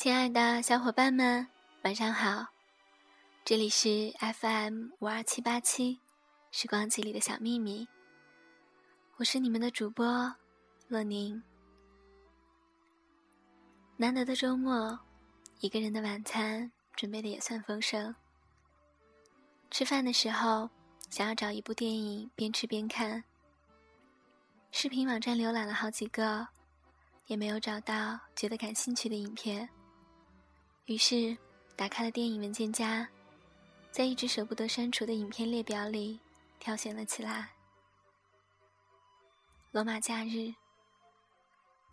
亲爱的小伙伴们，晚上好！这里是 FM 五二七八七，时光机里的小秘密。我是你们的主播洛宁。难得的周末，一个人的晚餐准备的也算丰盛。吃饭的时候，想要找一部电影边吃边看。视频网站浏览了好几个，也没有找到觉得感兴趣的影片。于是，打开了电影文件夹，在一直舍不得删除的影片列表里挑选了起来。《罗马假日》，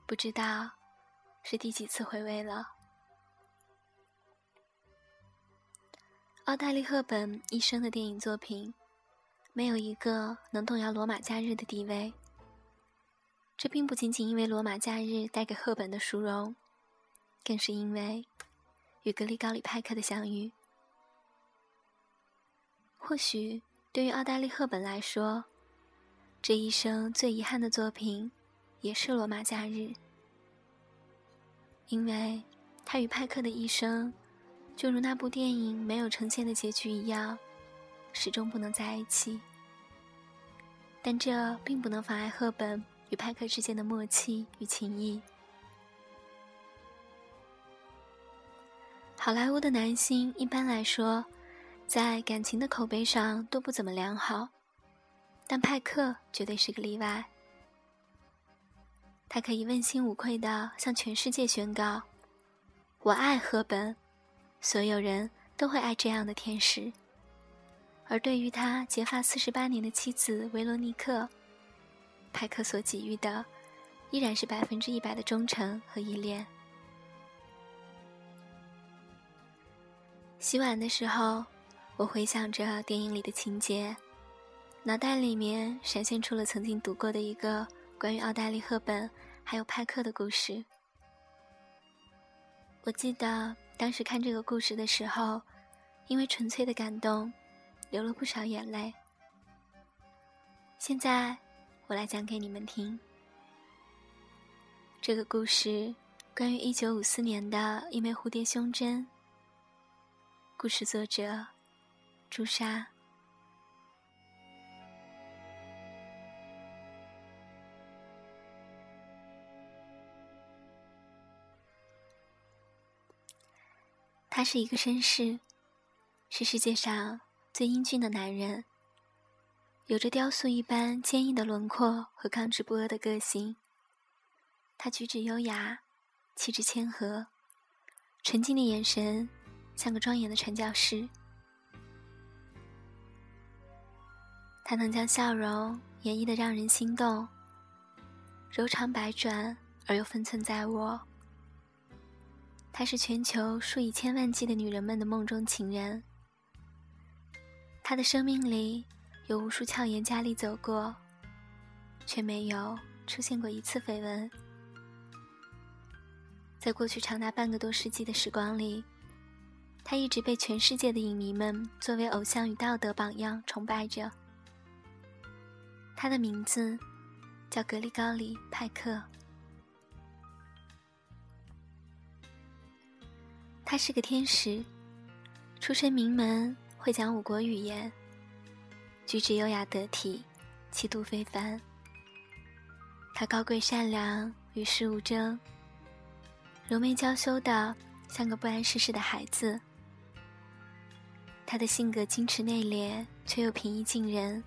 不知道是第几次回味了。奥黛丽·赫本一生的电影作品，没有一个能动摇《罗马假日》的地位。这并不仅仅因为《罗马假日》带给赫本的殊荣，更是因为。与格里高里·派克的相遇，或许对于奥黛丽·赫本来说，这一生最遗憾的作品也是《罗马假日》，因为她与派克的一生，就如那部电影没有呈现的结局一样，始终不能在一起。但这并不能妨碍赫本与派克之间的默契与情谊。好莱坞的男星一般来说，在感情的口碑上都不怎么良好，但派克绝对是个例外。他可以问心无愧地向全世界宣告：“我爱赫本，所有人都会爱这样的天使。”而对于他结发四十八年的妻子维罗妮克，派克所给予的依然是百分之一百的忠诚和依恋。洗碗的时候，我回想着电影里的情节，脑袋里面闪现出了曾经读过的一个关于奥黛丽·赫本还有派克的故事。我记得当时看这个故事的时候，因为纯粹的感动，流了不少眼泪。现在，我来讲给你们听。这个故事关于1954年的一枚蝴蝶胸针。故事作者：朱砂。他是一个绅士，是世界上最英俊的男人，有着雕塑一般坚硬的轮廓和刚直不阿的个性。他举止优雅，气质谦和，纯净的眼神。像个庄严的传教士，他能将笑容演绎的让人心动，柔肠百转而又分寸在握。他是全球数以千万计的女人们的梦中情人。他的生命里有无数俏颜佳丽走过，却没有出现过一次绯闻。在过去长达半个多世纪的时光里。他一直被全世界的影迷们作为偶像与道德榜样崇拜着。他的名字叫格里高里·派克。他是个天使，出身名门，会讲五国语言，举止优雅得体，气度非凡。他高贵善良，与世无争，柔媚娇羞的，像个不谙世事的孩子。他的性格矜持内敛，却又平易近人。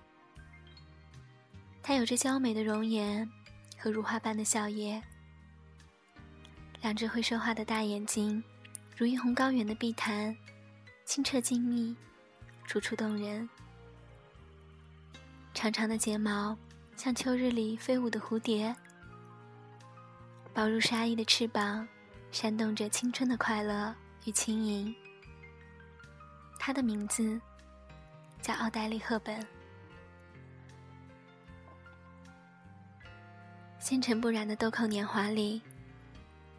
他有着娇美的容颜和如花般的笑靥，两只会说话的大眼睛，如一泓高原的碧潭，清澈静谧，楚楚动人。长长的睫毛像秋日里飞舞的蝴蝶，薄如纱衣的翅膀，扇动着青春的快乐与轻盈。她的名字叫奥黛丽·赫本。纤尘不染的豆蔻年华里，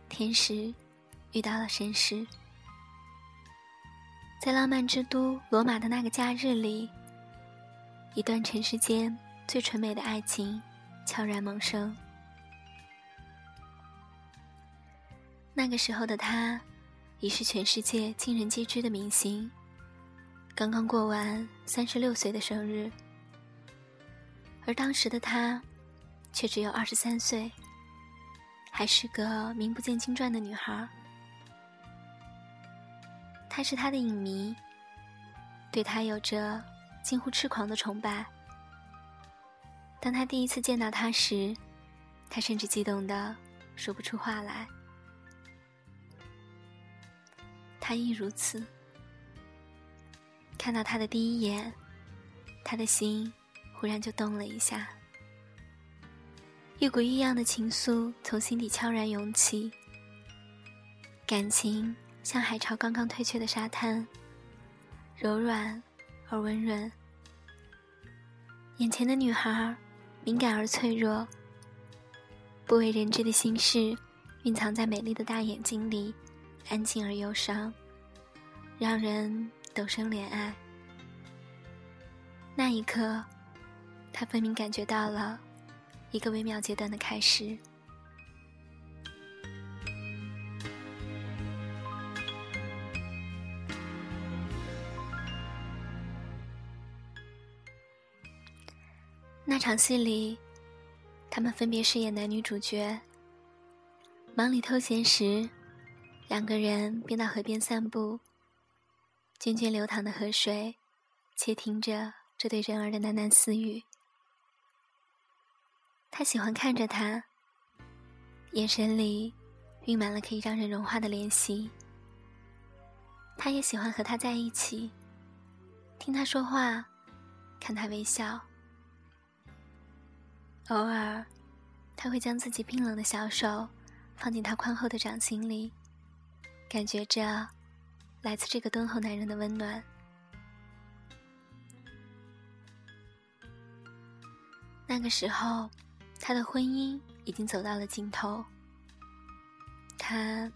天使遇到了绅士，在浪漫之都罗马的那个假日里，一段尘世间最纯美的爱情悄然萌生。那个时候的他，已是全世界尽人皆知的明星，刚刚过完三十六岁的生日，而当时的她却只有二十三岁，还是个名不见经传的女孩。他是他的影迷，对他有着近乎痴狂的崇拜。当他第一次见到他时，他甚至激动的说不出话来。他亦如此。看到他的第一眼，他的心忽然就动了一下，一股异样的情愫从心底悄然涌起，感情像海潮刚刚退却的沙滩，柔软而温润。眼前的女孩。敏感而脆弱，不为人知的心事，蕴藏在美丽的大眼睛里，安静而忧伤，让人陡生怜爱。那一刻，他分明感觉到了一个微妙阶段的开始。那场戏里，他们分别饰演男女主角。忙里偷闲时，两个人便到河边散步。涓涓流淌的河水，窃听着这对人儿的喃喃私语。他喜欢看着他，眼神里蕴满了可以让人融化的怜惜。他也喜欢和他在一起，听他说话，看他微笑。偶尔，他会将自己冰冷的小手放进他宽厚的掌心里，感觉着来自这个敦厚男人的温暖。那个时候，他的婚姻已经走到了尽头。他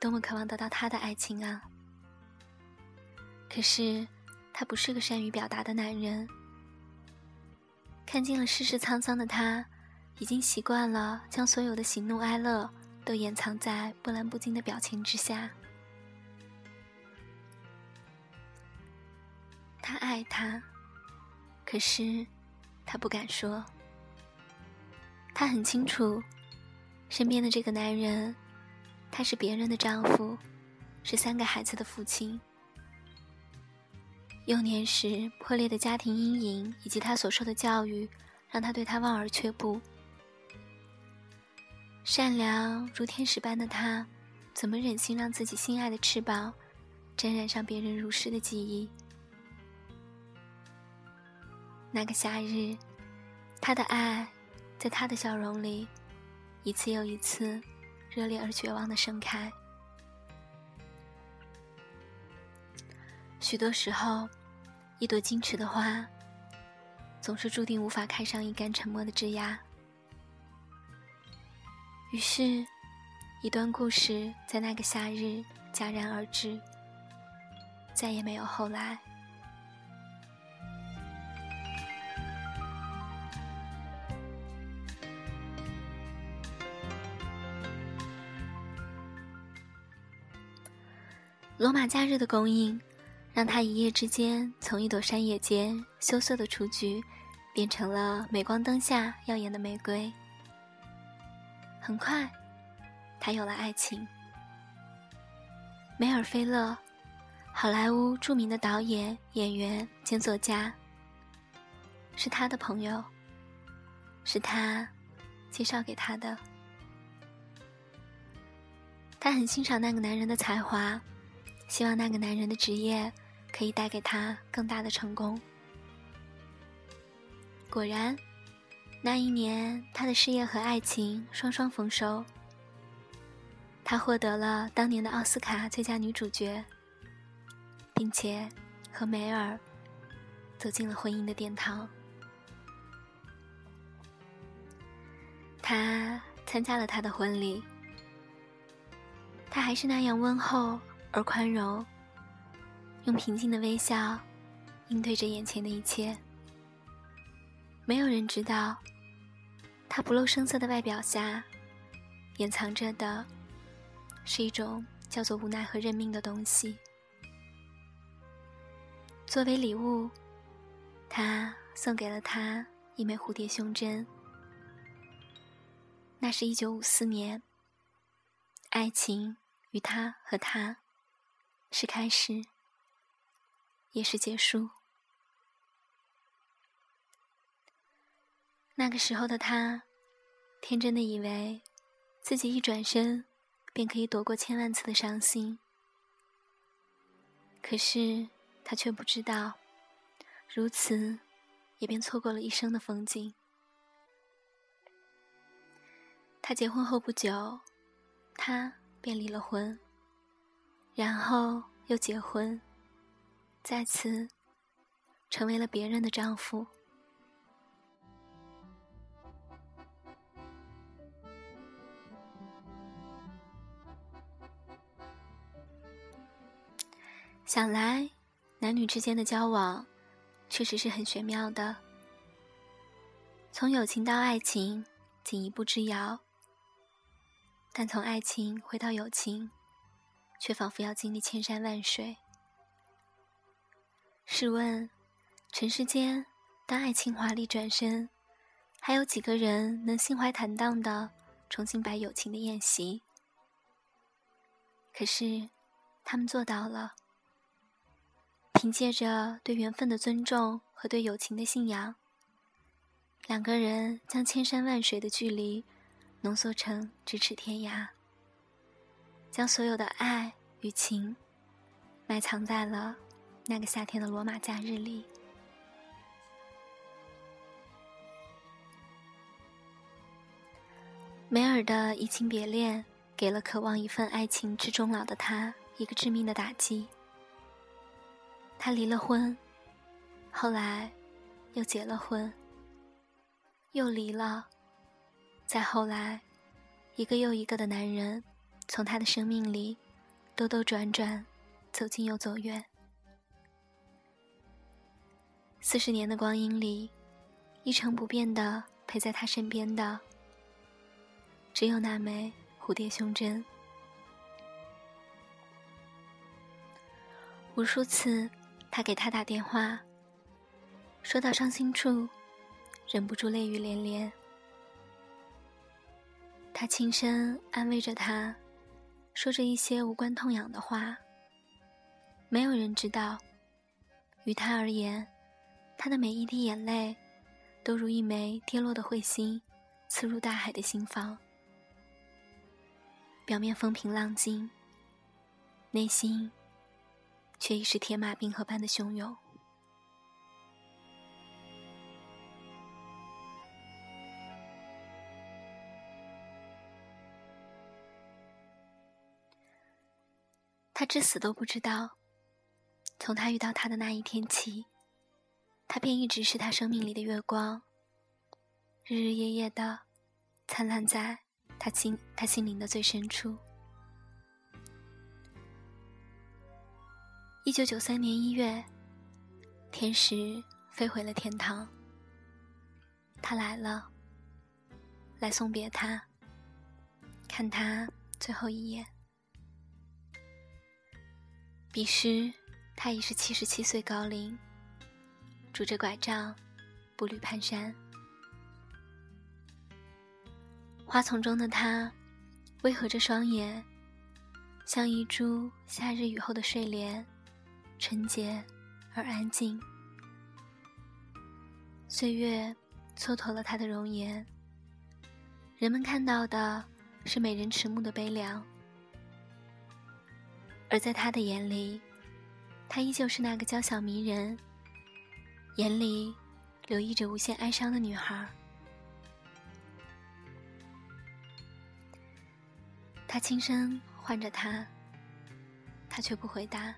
多么渴望得到他的爱情啊！可是，他不是个善于表达的男人。看尽了世事沧桑的他，已经习惯了将所有的喜怒哀乐都掩藏在波澜不惊的表情之下。他爱他，可是他不敢说。他很清楚，身边的这个男人，他是别人的丈夫，是三个孩子的父亲。幼年时破裂的家庭阴影，以及他所受的教育，让他对他望而却步。善良如天使般的他，怎么忍心让自己心爱的翅膀沾染上别人如诗的记忆？那个夏日，他的爱，在他的笑容里，一次又一次，热烈而绝望的盛开。许多时候，一朵矜持的花，总是注定无法开上一杆沉默的枝桠。于是，一段故事在那个夏日戛然而止，再也没有后来。罗马假日的供应。让他一夜之间从一朵山野间羞涩的雏菊，变成了镁光灯下耀眼的玫瑰。很快，他有了爱情。梅尔菲勒，好莱坞著名的导演、演员兼作家，是他的朋友，是他介绍给他的。他很欣赏那个男人的才华，希望那个男人的职业。可以带给他更大的成功。果然，那一年他的事业和爱情双双丰收。他获得了当年的奥斯卡最佳女主角，并且和梅尔走进了婚姻的殿堂。他参加了他的婚礼，他还是那样温厚而宽容。用平静的微笑应对着眼前的一切。没有人知道，他不露声色的外表下，掩藏着的是一种叫做无奈和认命的东西。作为礼物，他送给了他一枚蝴蝶胸针。那是一九五四年，爱情与他和他是开始，也是结束。那个时候的他，天真的以为自己一转身便可以躲过千万次的伤心。可是他却不知道，如此也便错过了一生的风景。他结婚后不久，他便离了婚，然后又结婚，再次成为了别人的丈夫。想来，男女之间的交往，确实是很玄妙的。从友情到爱情，仅一步之遥。但从爱情回到友情，却仿佛要经历千山万水。试问，尘世间，当爱情华丽转身，还有几个人能心怀坦荡的重新摆友情的宴席？可是，他们做到了。凭借着对缘分的尊重和对友情的信仰，两个人将千山万水的距离。浓缩成咫尺天涯，将所有的爱与情埋藏在了那个夏天的罗马假日里。梅尔的移情别恋，给了渴望一份爱情至终老的他一个致命的打击。他离了婚，后来又结了婚，又离了。再后来，一个又一个的男人从他的生命里兜兜转转，走近又走远。四十年的光阴里，一成不变的陪在他身边的，只有那枚蝴蝶胸针。无数次，他给他打电话，说到伤心处，忍不住泪雨连连。他轻声安慰着他，说着一些无关痛痒的话。没有人知道，于他而言，他的每一滴眼泪，都如一枚跌落的彗星，刺入大海的心房。表面风平浪静，内心却已是铁马冰河般的汹涌。他至死都不知道，从他遇到他的那一天起，他便一直是他生命里的月光，日日夜夜的灿烂在他心他心灵的最深处。一九九三年一月，天使飞回了天堂，他来了，来送别他，看他最后一眼。彼时，他已是七十七岁高龄，拄着拐杖，步履蹒跚。花丛中的他，微合着双眼，像一株夏日雨后的睡莲，纯洁而安静。岁月蹉跎了他的容颜，人们看到的是美人迟暮的悲凉。而在他的眼里，她依旧是那个娇小迷人、眼里流溢着无限哀伤的女孩。他轻声唤着她，她却不回答。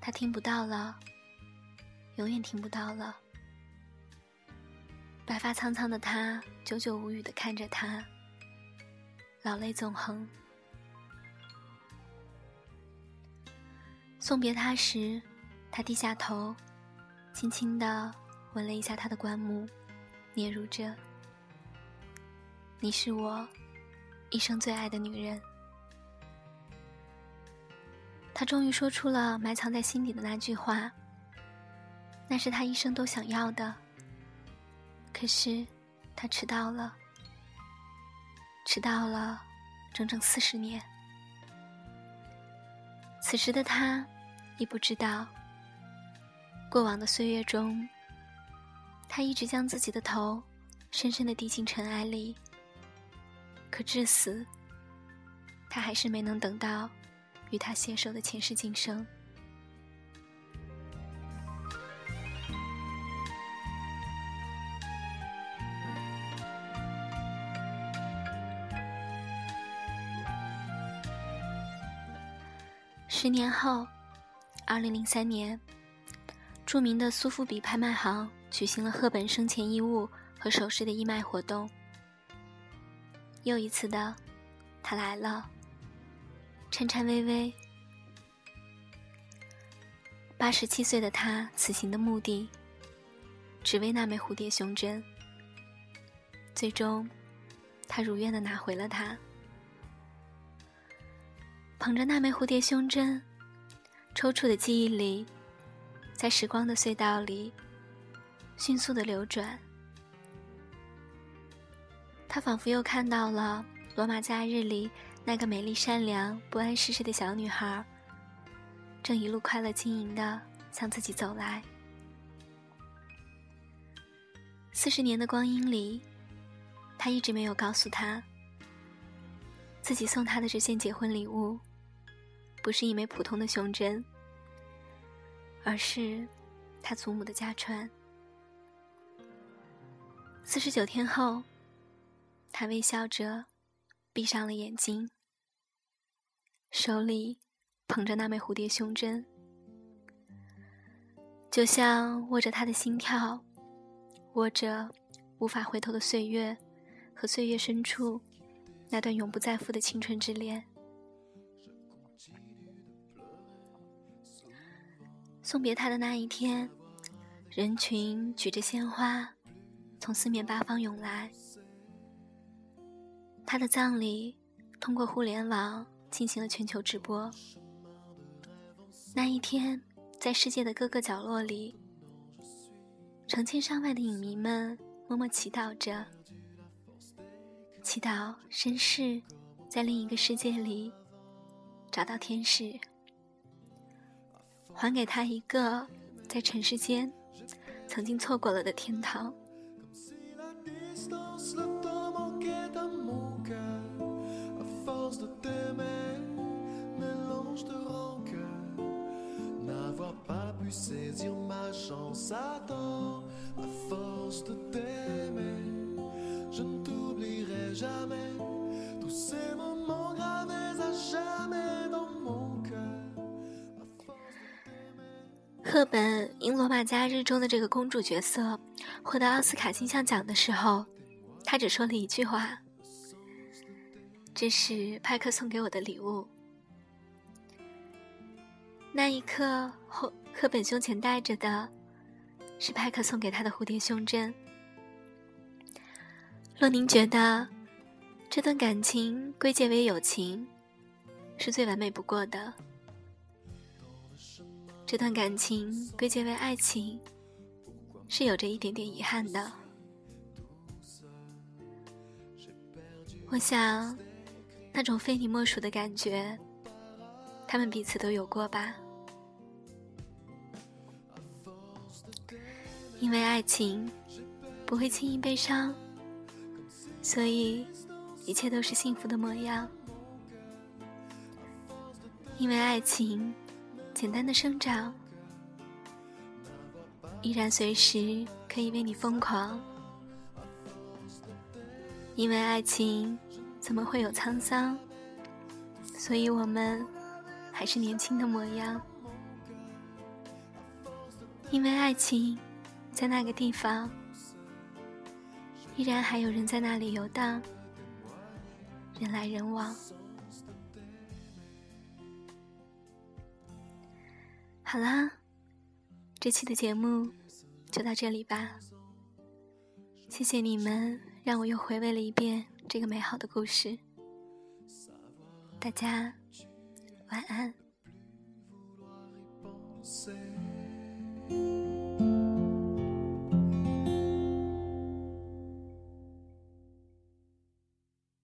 他听不到了，永远听不到了。白发苍苍的他，久久无语的看着他，老泪纵横。送别他时，他低下头，轻轻地吻了一下他的棺木，嗫嚅着：“你是我一生最爱的女人。”他终于说出了埋藏在心底的那句话。那是他一生都想要的。可是，他迟到了，迟到了整整四十年。此时的他，已不知道，过往的岁月中，他一直将自己的头深深的低进尘埃里。可至死，他还是没能等到与他携手的前世今生。十年后，二零零三年，著名的苏富比拍卖行举行了赫本生前衣物和首饰的义卖活动。又一次的，他来了，颤颤巍巍。八十七岁的他，此行的目的，只为那枚蝴蝶胸针。最终，他如愿的拿回了它，捧着那枚蝴蝶胸针，抽搐的记忆里，在时光的隧道里，迅速的流转。他仿佛又看到了罗马假日里那个美丽、善良、不谙世事的小女孩，正一路快乐轻盈的向自己走来。四十年的光阴里，他一直没有告诉她，自己送她的这件结婚礼物，不是一枚普通的胸针，而是他祖母的家传。四十九天后。他微笑着，闭上了眼睛，手里捧着那枚蝴蝶胸针，就像握着他的心跳，握着无法回头的岁月和岁月深处那段永不再复的青春之恋。送别他的那一天，人群举着鲜花，从四面八方涌来。他的葬礼通过互联网进行了全球直播。那一天，在世界的各个角落里，成千上万的影迷们默默祈祷着，祈祷绅士在另一个世界里找到天使，还给他一个在尘世间曾经错过了的天堂。赫本因《罗马假日》中的这个公主角色获得奥斯卡金像奖的时候，她只说了一句话：“这是派克送给我的礼物。”那一刻，赫赫本胸前戴着的，是派克送给她的蝴蝶胸针。洛宁觉得，这段感情归结为友情，是最完美不过的。这段感情归结为爱情，是有着一点点遗憾的。我想，那种非你莫属的感觉，他们彼此都有过吧。因为爱情不会轻易悲伤，所以一切都是幸福的模样。因为爱情。简单的生长，依然随时可以为你疯狂。因为爱情，怎么会有沧桑？所以我们还是年轻的模样。因为爱情，在那个地方，依然还有人在那里游荡，人来人往。好啦，这期的节目就到这里吧。谢谢你们让我又回味了一遍这个美好的故事。大家晚安。